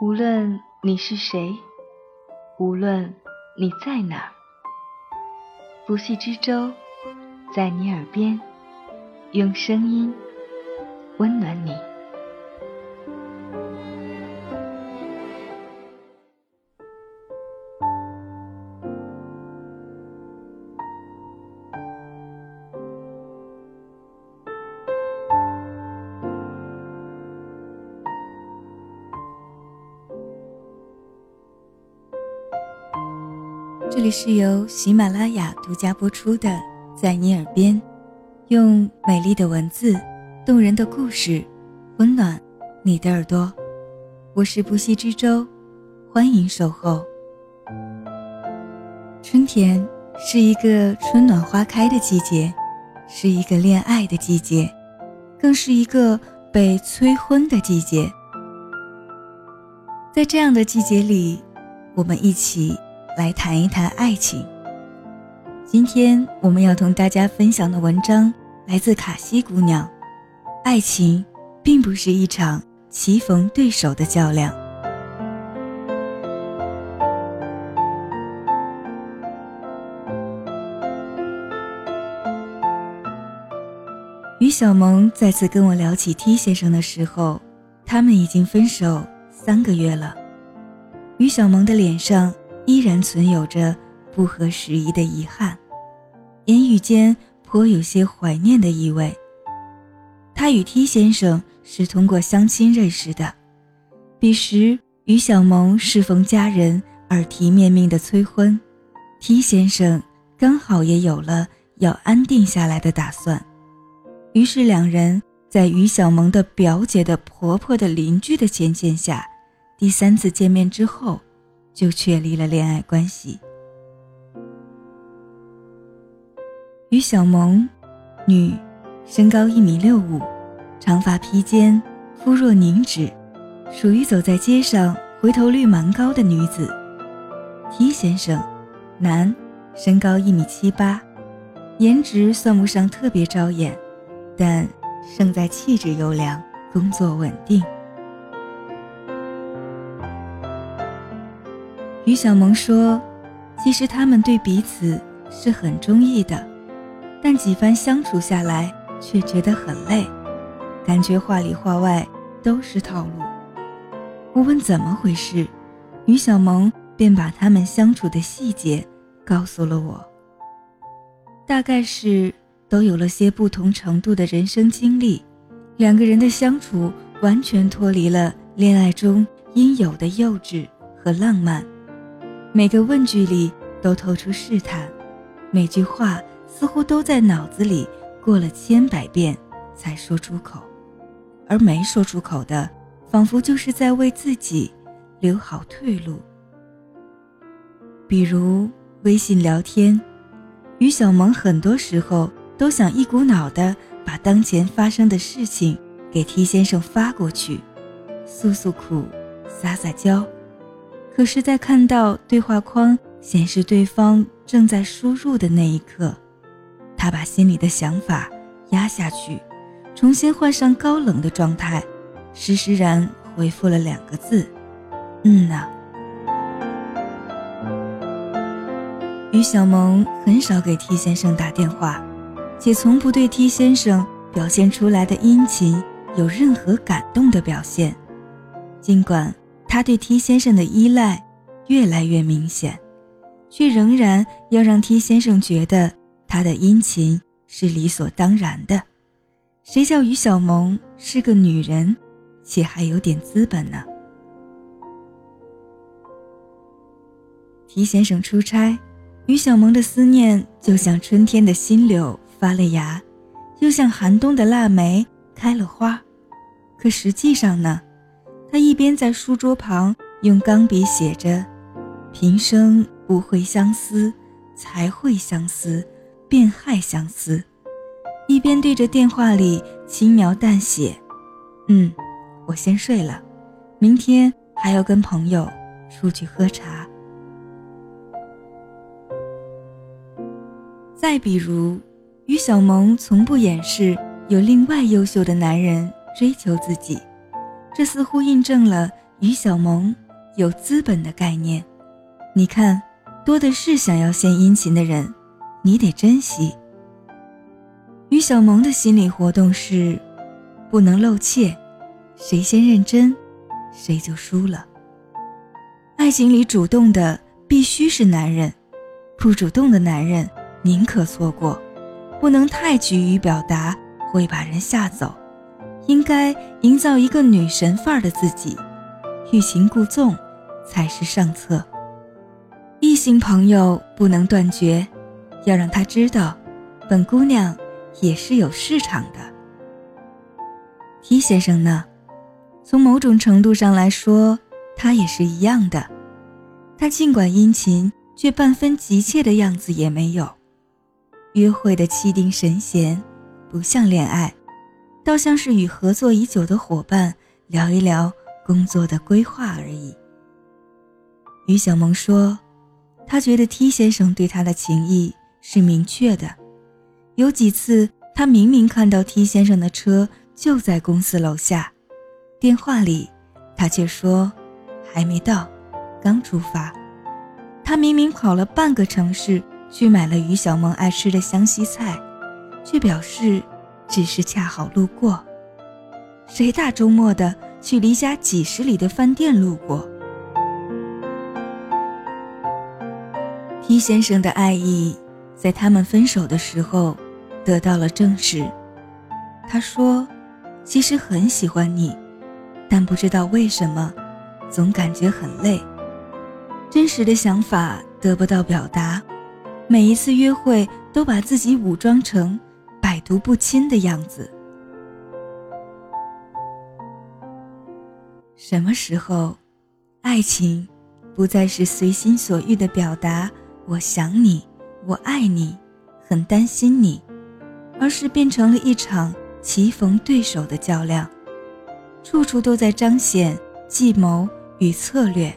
无论你是谁，无论你在哪儿，不系之舟在你耳边，用声音温暖你。这里是由喜马拉雅独家播出的《在你耳边》，用美丽的文字、动人的故事，温暖你的耳朵。我是不息之舟，欢迎守候。春天是一个春暖花开的季节，是一个恋爱的季节，更是一个被催婚的季节。在这样的季节里，我们一起。来谈一谈爱情。今天我们要同大家分享的文章来自卡西姑娘。爱情并不是一场棋逢对手的较量。于小萌再次跟我聊起 T 先生的时候，他们已经分手三个月了。于小萌的脸上。依然存有着不合时宜的遗憾，言语间颇有些怀念的意味。他与 T 先生是通过相亲认识的，彼时于小萌适逢家人耳提面命的催婚，T 先生刚好也有了要安定下来的打算，于是两人在于小萌的表姐的婆婆的邻居的牵线下，第三次见面之后。就确立了恋爱关系。于小萌，女，身高一米六五，长发披肩，肤若凝脂，属于走在街上回头率蛮高的女子。T 先生，男，身高一米七八，颜值算不上特别招眼，但胜在气质优良，工作稳定。于小萌说：“其实他们对彼此是很中意的，但几番相处下来，却觉得很累，感觉话里话外都是套路。”我问怎么回事，于小萌便把他们相处的细节告诉了我。大概是都有了些不同程度的人生经历，两个人的相处完全脱离了恋爱中应有的幼稚和浪漫。每个问句里都透出试探，每句话似乎都在脑子里过了千百遍才说出口，而没说出口的，仿佛就是在为自己留好退路。比如微信聊天，于小萌很多时候都想一股脑的把当前发生的事情给 T 先生发过去，诉诉苦，撒撒娇。可是，在看到对话框显示对方正在输入的那一刻，他把心里的想法压下去，重新换上高冷的状态，施施然回复了两个字：“嗯呐。”于小萌很少给 T 先生打电话，且从不对 T 先生表现出来的殷勤有任何感动的表现，尽管。他对 T 先生的依赖越来越明显，却仍然要让 T 先生觉得他的殷勤是理所当然的。谁叫于小萌是个女人，且还有点资本呢？T 先生出差，于小萌的思念就像春天的新柳发了芽，又像寒冬的腊梅开了花。可实际上呢？他一边在书桌旁用钢笔写着“平生不会相思，才会相思，便害相思”，一边对着电话里轻描淡写：“嗯，我先睡了，明天还要跟朋友出去喝茶。”再比如，于小萌从不掩饰有另外优秀的男人追求自己。这似乎印证了于小萌有资本的概念。你看，多的是想要献殷勤的人，你得珍惜。于小萌的心理活动是，不能露怯，谁先认真，谁就输了。爱情里主动的必须是男人，不主动的男人宁可错过，不能太急于表达，会把人吓走。应该营造一个女神范儿的自己，欲擒故纵才是上策。异性朋友不能断绝，要让他知道，本姑娘也是有市场的。T 先生呢？从某种程度上来说，他也是一样的。他尽管殷勤，却半分急切的样子也没有。约会的气定神闲，不像恋爱，倒像是与合作已久的伙伴聊一聊工作的规划而已。于小萌说。他觉得 T 先生对他的情谊是明确的，有几次他明明看到 T 先生的车就在公司楼下，电话里他却说还没到，刚出发。他明明跑了半个城市去买了于小萌爱吃的湘西菜，却表示只是恰好路过。谁大周末的去离家几十里的饭店路过？T 先生的爱意，在他们分手的时候得到了证实。他说：“其实很喜欢你，但不知道为什么，总感觉很累。真实的想法得不到表达，每一次约会都把自己武装成百毒不侵的样子。什么时候，爱情不再是随心所欲的表达？”我想你，我爱你，很担心你，而是变成了一场棋逢对手的较量，处处都在彰显计谋与策略，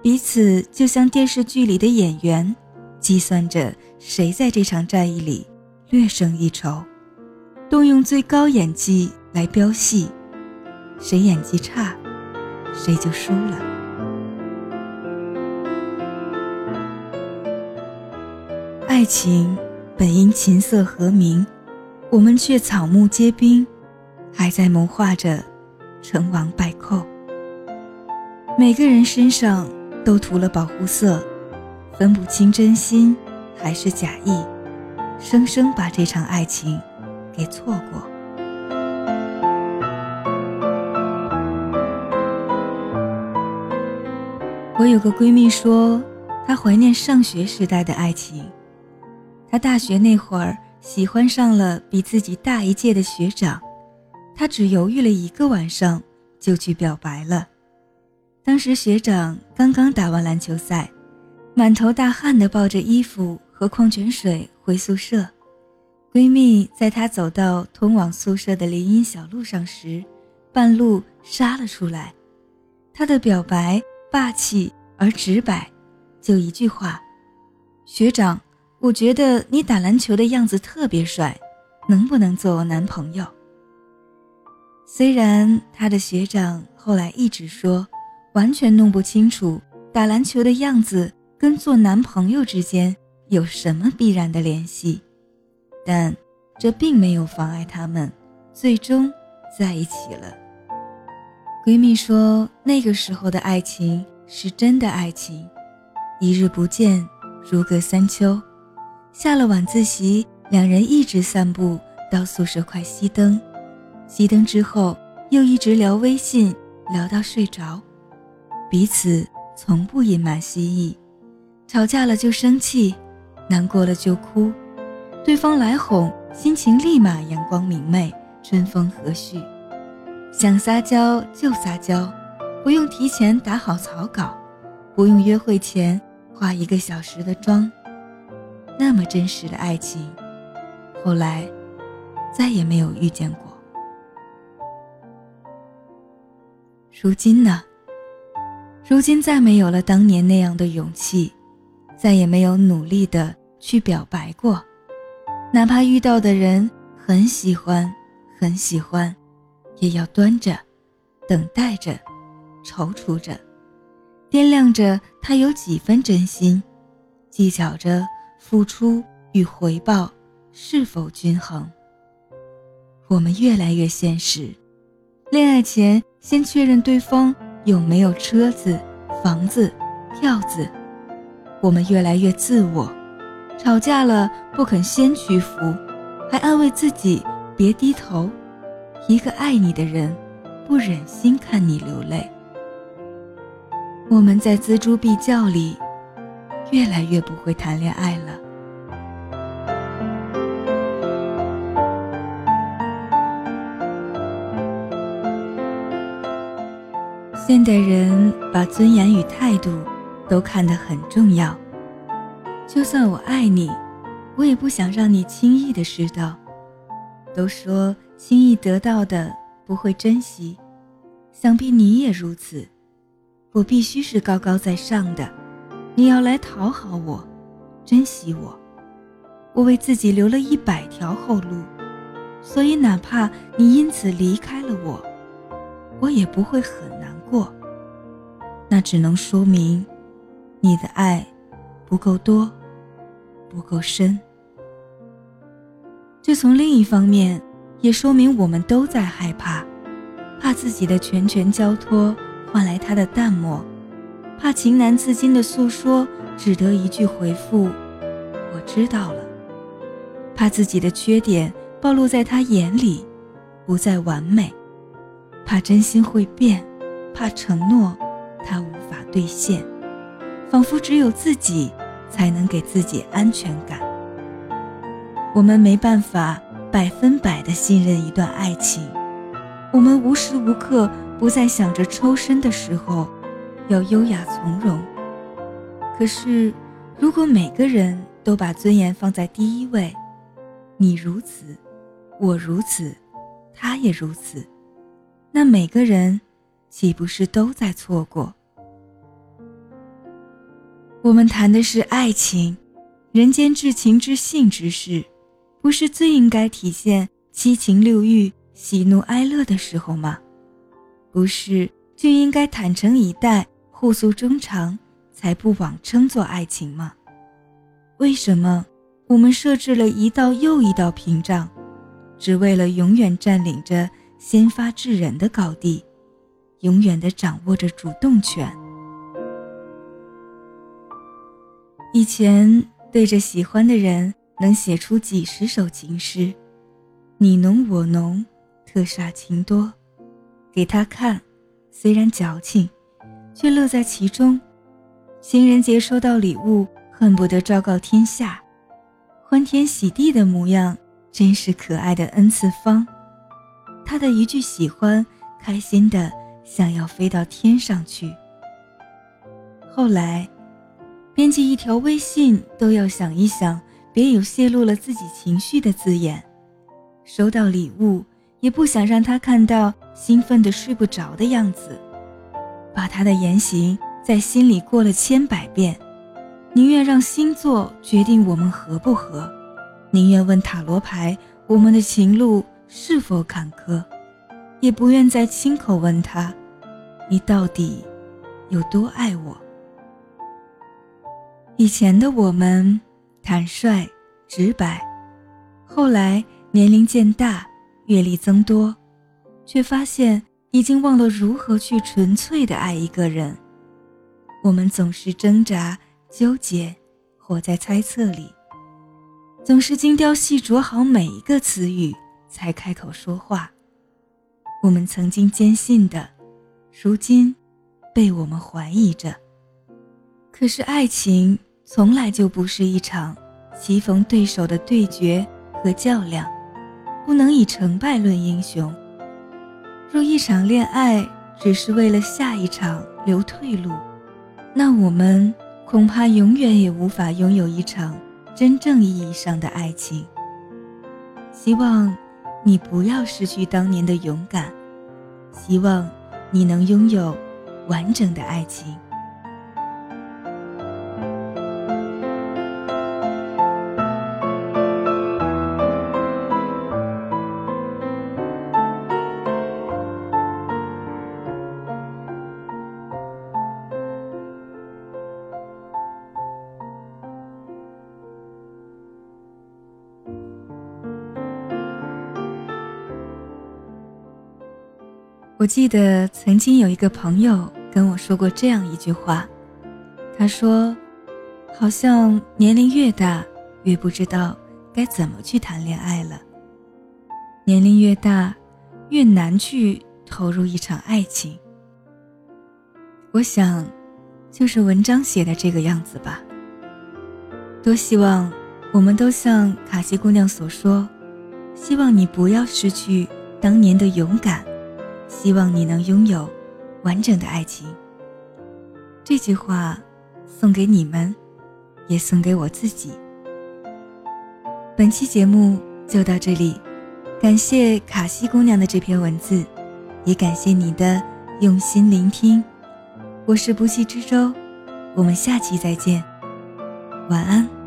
彼此就像电视剧里的演员，计算着谁在这场战役里略胜一筹，动用最高演技来飙戏，谁演技差，谁就输了。爱情本应琴瑟和鸣，我们却草木皆兵，还在谋划着成王败寇。每个人身上都涂了保护色，分不清真心还是假意，生生把这场爱情给错过。我有个闺蜜说，她怀念上学时代的爱情。她大学那会儿喜欢上了比自己大一届的学长，她只犹豫了一个晚上就去表白了。当时学长刚刚打完篮球赛，满头大汗的抱着衣服和矿泉水回宿舍。闺蜜在她走到通往宿舍的林荫小路上时，半路杀了出来。她的表白霸气而直白，就一句话：“学长。”我觉得你打篮球的样子特别帅，能不能做我男朋友？虽然他的学长后来一直说，完全弄不清楚打篮球的样子跟做男朋友之间有什么必然的联系，但这并没有妨碍他们最终在一起了。闺蜜说，那个时候的爱情是真的爱情，一日不见如隔三秋。下了晚自习，两人一直散步到宿舍快熄灯，熄灯之后又一直聊微信，聊到睡着，彼此从不隐瞒心意，吵架了就生气，难过了就哭，对方来哄，心情立马阳光明媚，春风和煦，想撒娇就撒娇，不用提前打好草稿，不用约会前化一个小时的妆。那么真实的爱情，后来再也没有遇见过。如今呢？如今再没有了当年那样的勇气，再也没有努力的去表白过。哪怕遇到的人很喜欢，很喜欢，也要端着，等待着，踌躇着，掂量着他有几分真心，计较着付出与回报是否均衡。我们越来越现实，恋爱前先确认对方有没有车子、房子、票子。我们越来越自我，吵架了不肯先屈服，还安慰自己别低头。一个爱你的人，不忍心看你流泪。我们在锱铢必较里，越来越不会谈恋爱了。现代人把尊严与态度都看得很重要。就算我爱你，我也不想让你轻易的失到。都说轻易得到的不会珍惜，想必你也如此。我必须是高高在上的，你要来讨好我，珍惜我。我为自己留了一百条后路，所以哪怕你因此离开了我，我也不会很难过。那只能说明，你的爱不够多，不够深。这从另一方面也说明我们都在害怕，怕自己的拳拳交托换来他的淡漠，怕情难自禁的诉说只得一句回复“我知道了”，怕自己的缺点暴露在他眼里，不再完美，怕真心会变，怕承诺。他无法兑现，仿佛只有自己才能给自己安全感。我们没办法百分百的信任一段爱情，我们无时无刻不在想着抽身的时候要优雅从容。可是，如果每个人都把尊严放在第一位，你如此，我如此，他也如此，那每个人。岂不是都在错过？我们谈的是爱情，人间至情至性之事，不是最应该体现七情六欲、喜怒哀乐的时候吗？不是就应该坦诚以待、互诉衷肠，才不枉称作爱情吗？为什么我们设置了一道又一道屏障，只为了永远占领着先发制人的高地？永远的掌握着主动权。以前对着喜欢的人，能写出几十首情诗，你浓我浓，特煞情多。给他看，虽然矫情，却乐在其中。情人节收到礼物，恨不得昭告天下，欢天喜地的模样，真是可爱的 n 次方。他的一句喜欢，开心的。想要飞到天上去。后来，编辑一条微信都要想一想，别有泄露了自己情绪的字眼。收到礼物，也不想让他看到兴奋的睡不着的样子，把他的言行在心里过了千百遍，宁愿让星座决定我们合不合，宁愿问塔罗牌我们的情路是否坎坷。也不愿再亲口问他：“你到底有多爱我？”以前的我们坦率直白，后来年龄渐大，阅历增多，却发现已经忘了如何去纯粹的爱一个人。我们总是挣扎纠结，活在猜测里，总是精雕细琢好每一个词语才开口说话。我们曾经坚信的，如今被我们怀疑着。可是爱情从来就不是一场棋逢对手的对决和较量，不能以成败论英雄。若一场恋爱只是为了下一场留退路，那我们恐怕永远也无法拥有一场真正意义上的爱情。希望。你不要失去当年的勇敢，希望你能拥有完整的爱情。我记得曾经有一个朋友跟我说过这样一句话，他说：“好像年龄越大，越不知道该怎么去谈恋爱了。年龄越大，越难去投入一场爱情。”我想，就是文章写的这个样子吧。多希望我们都像卡西姑娘所说，希望你不要失去当年的勇敢。希望你能拥有完整的爱情。这句话送给你们，也送给我自己。本期节目就到这里，感谢卡西姑娘的这篇文字，也感谢你的用心聆听。我是不息之舟，我们下期再见，晚安。